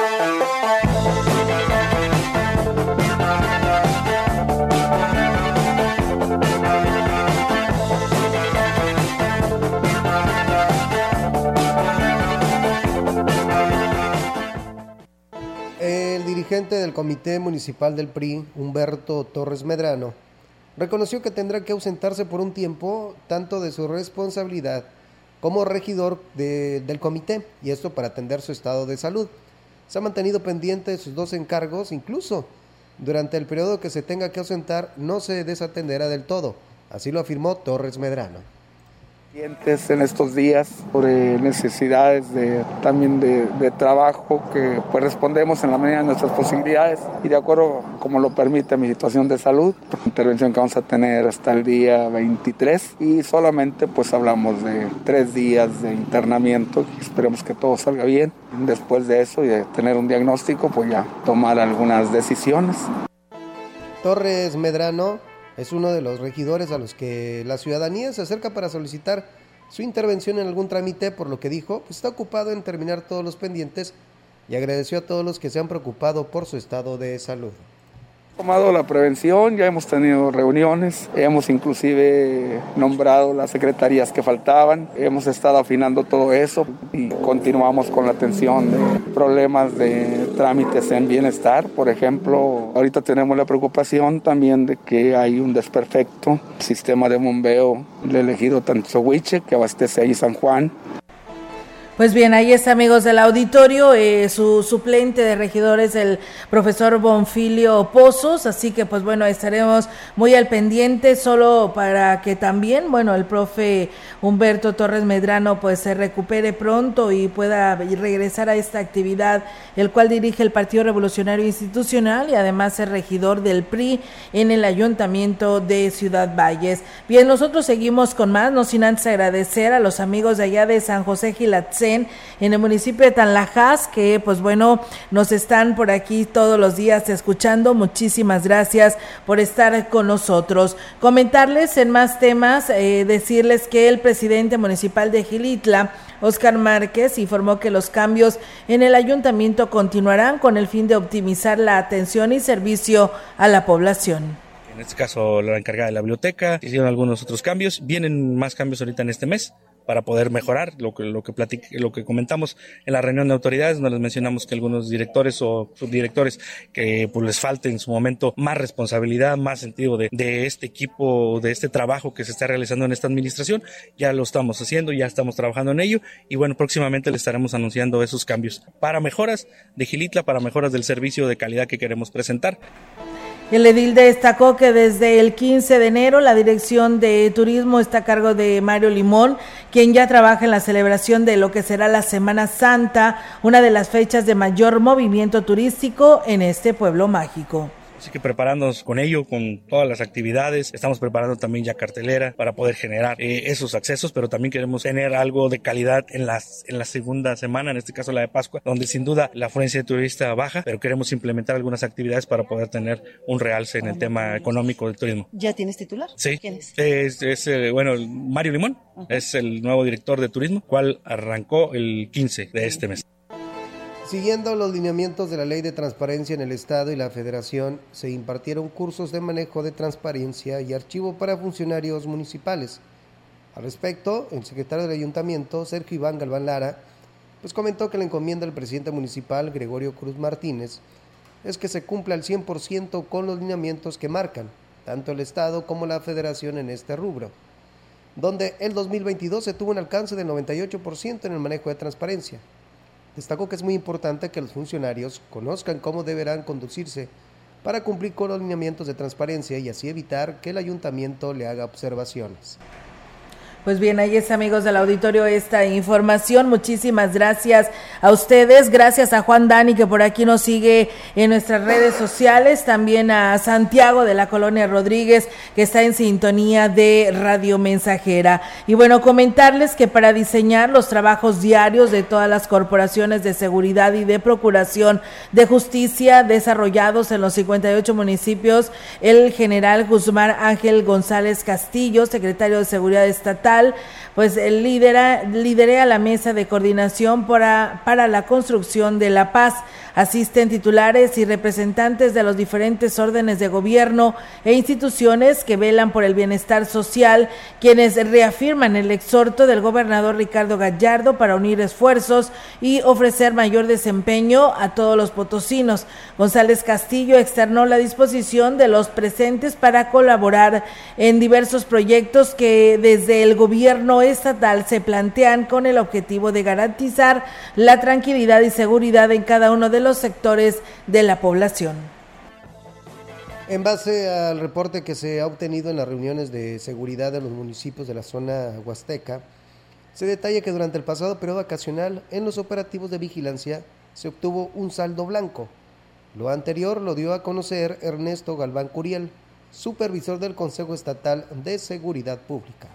Dirigente del Comité Municipal del PRI, Humberto Torres Medrano, reconoció que tendrá que ausentarse por un tiempo tanto de su responsabilidad como regidor de, del comité, y esto para atender su estado de salud. Se ha mantenido pendiente de sus dos encargos, incluso durante el periodo que se tenga que ausentar no se desatenderá del todo, así lo afirmó Torres Medrano en estos días sobre necesidades de, también de, trabajo que pues respondemos en la medida de nuestras posibilidades y de acuerdo como lo permite mi situación de salud, intervención que vamos a tener hasta el día 23 y solamente pues hablamos de tres días de internamiento esperemos que todo salga bien. Después de eso y de tener un diagnóstico pues ya tomar algunas decisiones. Torres Medrano es uno de los regidores a los que la ciudadanía se acerca para solicitar su intervención en algún trámite, por lo que dijo, pues está ocupado en terminar todos los pendientes y agradeció a todos los que se han preocupado por su estado de salud tomado la prevención, ya hemos tenido reuniones, hemos inclusive nombrado las secretarías que faltaban, hemos estado afinando todo eso y continuamos con la atención de problemas de trámites en bienestar. Por ejemplo, ahorita tenemos la preocupación también de que hay un desperfecto sistema de bombeo del elegido Tanzohuiche que abastece ahí San Juan pues bien, ahí está, amigos del auditorio, eh, su suplente de regidores, el profesor Bonfilio Pozos, así que pues bueno, estaremos muy al pendiente, solo para que también, bueno, el profe Humberto Torres Medrano pues se recupere pronto y pueda regresar a esta actividad, el cual dirige el Partido Revolucionario Institucional y además es regidor del PRI en el Ayuntamiento de Ciudad Valles. Bien, nosotros seguimos con más, no sin antes agradecer a los amigos de allá de San José En el municipio de Tanlajas, que pues bueno, nos están por aquí todos los días escuchando. Muchísimas gracias por estar con nosotros. Comentarles en más temas, eh, decirles que el presidente municipal de Gilitla, Oscar Márquez, informó que los cambios en el ayuntamiento continuarán con el fin de optimizar la atención y servicio a la población en este caso la encargada de la biblioteca, hicieron algunos otros cambios, vienen más cambios ahorita en este mes, para poder mejorar lo que lo que lo que comentamos en la reunión de autoridades. Donde les mencionamos que algunos directores o subdirectores que pues les falte en su momento más responsabilidad más sentido de, de este equipo de este trabajo que se está realizando en esta administración. Ya lo estamos haciendo ya estamos trabajando en ello. Y bueno próximamente les estaremos anunciando esos cambios para mejoras de Gilitla para mejoras del servicio de calidad que queremos presentar el edil destacó que desde el 15 de enero la Dirección de Turismo está a cargo de Mario Limón, quien ya trabaja en la celebración de lo que será la Semana Santa, una de las fechas de mayor movimiento turístico en este pueblo mágico. Así que preparándonos con ello, con todas las actividades, estamos preparando también ya cartelera para poder generar eh, esos accesos, pero también queremos tener algo de calidad en, las, en la segunda semana, en este caso la de Pascua, donde sin duda la afluencia de turista baja, pero queremos implementar algunas actividades para poder tener un realce en el tema económico del turismo. ¿Ya tienes titular? Sí. ¿Quién es? Es, eh, bueno, Mario Limón, es el nuevo director de turismo, cual arrancó el 15 de este mes. Siguiendo los lineamientos de la Ley de Transparencia en el Estado y la Federación, se impartieron cursos de manejo de transparencia y archivo para funcionarios municipales. Al respecto, el secretario del Ayuntamiento, Sergio Iván Galván Lara, pues comentó que la encomienda del presidente municipal, Gregorio Cruz Martínez, es que se cumpla al 100% con los lineamientos que marcan tanto el Estado como la Federación en este rubro, donde el 2022 se tuvo un alcance del 98% en el manejo de transparencia. Destacó que es muy importante que los funcionarios conozcan cómo deberán conducirse para cumplir con los lineamientos de transparencia y así evitar que el ayuntamiento le haga observaciones. Pues bien, ahí es amigos del auditorio esta información. Muchísimas gracias a ustedes. Gracias a Juan Dani que por aquí nos sigue en nuestras redes sociales. También a Santiago de la Colonia Rodríguez que está en sintonía de Radio Mensajera. Y bueno, comentarles que para diseñar los trabajos diarios de todas las corporaciones de seguridad y de procuración de justicia desarrollados en los 58 municipios, el general Guzmán Ángel González Castillo, secretario de Seguridad Estatal, tal pues lidera, liderea la mesa de coordinación para, para la construcción de la paz. Asisten titulares y representantes de los diferentes órdenes de gobierno e instituciones que velan por el bienestar social, quienes reafirman el exhorto del gobernador Ricardo Gallardo para unir esfuerzos y ofrecer mayor desempeño a todos los potosinos. González Castillo externó la disposición de los presentes para colaborar en diversos proyectos que desde el gobierno estatal se plantean con el objetivo de garantizar la tranquilidad y seguridad en cada uno de los sectores de la población. En base al reporte que se ha obtenido en las reuniones de seguridad de los municipios de la zona huasteca, se detalla que durante el pasado periodo vacacional en los operativos de vigilancia se obtuvo un saldo blanco. Lo anterior lo dio a conocer Ernesto Galván Curiel, supervisor del Consejo Estatal de Seguridad Pública.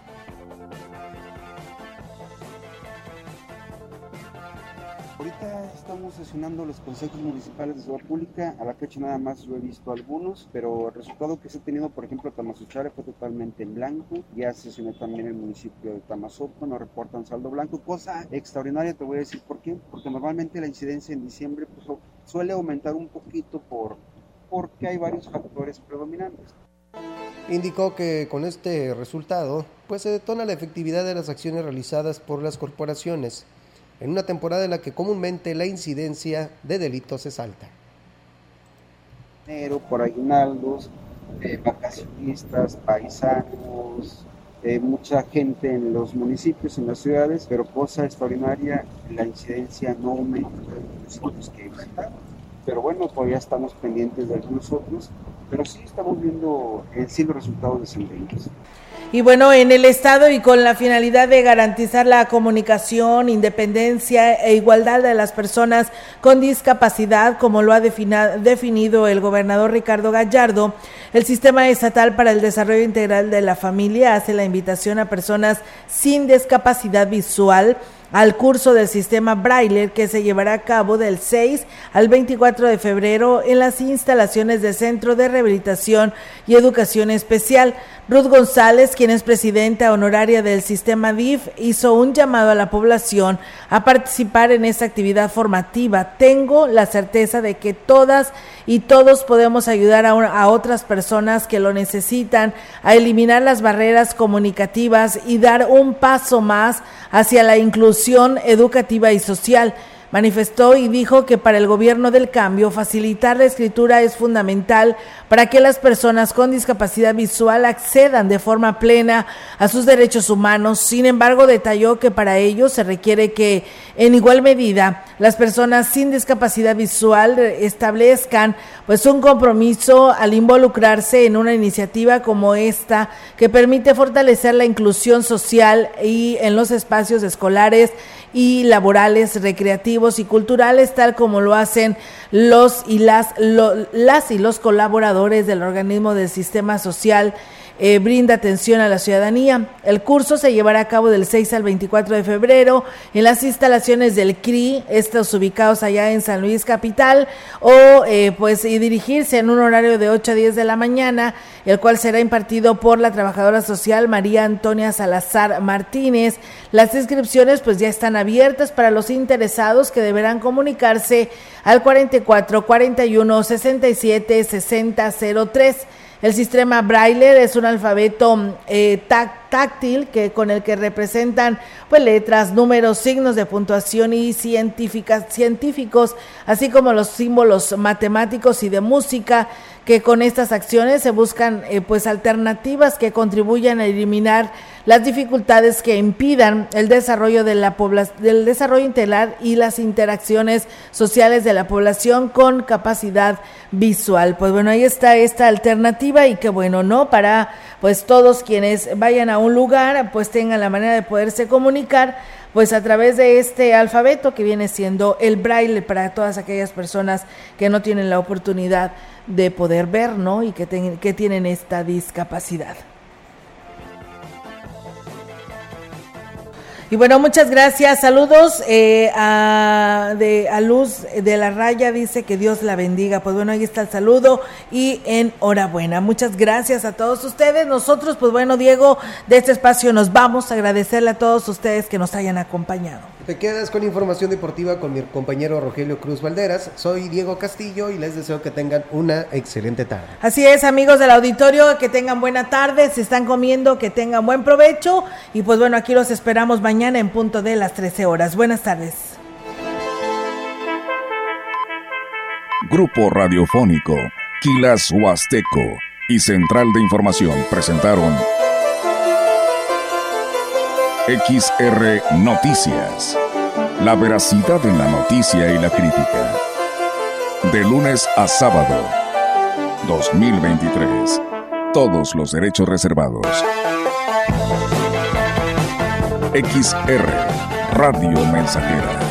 Ahorita estamos sesionando los consejos municipales de seguridad pública. A la fecha nada más lo he visto algunos, pero el resultado que se ha tenido, por ejemplo, Tamazuchare fue totalmente en blanco. Ya sesioné también el municipio de Tamazopo, nos reportan saldo blanco. Cosa extraordinaria, te voy a decir por qué. Porque normalmente la incidencia en diciembre pues, suele aumentar un poquito por, porque hay varios factores predominantes. Indicó que con este resultado, pues se detona la efectividad de las acciones realizadas por las corporaciones en una temporada en la que comúnmente la incidencia de delitos es alta. Por aguinaldos, eh, vacacionistas, paisanos, eh, mucha gente en los municipios, en las ciudades, pero cosa extraordinaria, la incidencia no aumenta los que Pero bueno, todavía estamos pendientes de algunos otros, pero sí estamos viendo en eh, sí los resultados descendentes. Y bueno, en el Estado y con la finalidad de garantizar la comunicación, independencia e igualdad de las personas con discapacidad, como lo ha definido el gobernador Ricardo Gallardo, el Sistema Estatal para el Desarrollo Integral de la Familia hace la invitación a personas sin discapacidad visual al curso del sistema Braille que se llevará a cabo del 6 al 24 de febrero en las instalaciones del Centro de Rehabilitación y Educación Especial. Ruth González, quien es presidenta honoraria del sistema DIF, hizo un llamado a la población a participar en esta actividad formativa. Tengo la certeza de que todas y todos podemos ayudar a, otras personas que lo necesitan a eliminar las barreras comunicativas y dar un paso más hacia la inclusión educativa y social. Manifestó y dijo que para el gobierno del cambio facilitar la escritura es fundamental para que las personas con discapacidad visual accedan de forma plena a sus derechos humanos. Sin embargo, detalló que para ello se requiere que en igual medida las personas sin discapacidad visual establezcan pues un compromiso al involucrarse en una iniciativa como esta que permite fortalecer la inclusión social y en los espacios escolares y laborales, recreativos y culturales, tal como lo hacen los y las, las y los colaboradores del organismo del sistema social eh, brinda atención a la ciudadanía. El curso se llevará a cabo del 6 al 24 de febrero en las instalaciones del CRI, estos ubicados allá en San Luis Capital, o eh, pues y dirigirse en un horario de 8 a 10 de la mañana, el cual será impartido por la trabajadora social María Antonia Salazar Martínez. Las inscripciones pues ya están abiertas para los interesados que deberán comunicarse al 44 41 67 60 03. El sistema Braille es un alfabeto eh, táctil que con el que representan pues letras, números, signos de puntuación y científicos, así como los símbolos matemáticos y de música que con estas acciones se buscan eh, pues alternativas que contribuyan a eliminar las dificultades que impidan el desarrollo de la del desarrollo integral y las interacciones sociales de la población con capacidad visual. Pues bueno, ahí está esta alternativa y que bueno, ¿no? Para pues todos quienes vayan a un lugar, pues tengan la manera de poderse comunicar pues a través de este alfabeto que viene siendo el braille para todas aquellas personas que no tienen la oportunidad de poder ver, ¿no? Y que, que tienen esta discapacidad. Y bueno, muchas gracias. Saludos eh, a, de, a Luz de la Raya, dice que Dios la bendiga. Pues bueno, ahí está el saludo y enhorabuena. Muchas gracias a todos ustedes. Nosotros, pues bueno, Diego, de este espacio nos vamos a agradecerle a todos ustedes que nos hayan acompañado. Te quedas con información deportiva con mi compañero Rogelio Cruz Valderas. Soy Diego Castillo y les deseo que tengan una excelente tarde. Así es, amigos del auditorio, que tengan buena tarde, se están comiendo, que tengan buen provecho y pues bueno, aquí los esperamos mañana en punto de las 13 horas. Buenas tardes. Grupo Radiofónico, Quilas Huasteco y Central de Información presentaron XR Noticias. La veracidad en la noticia y la crítica. De lunes a sábado. 2023. Todos los derechos reservados. XR Radio Mensajera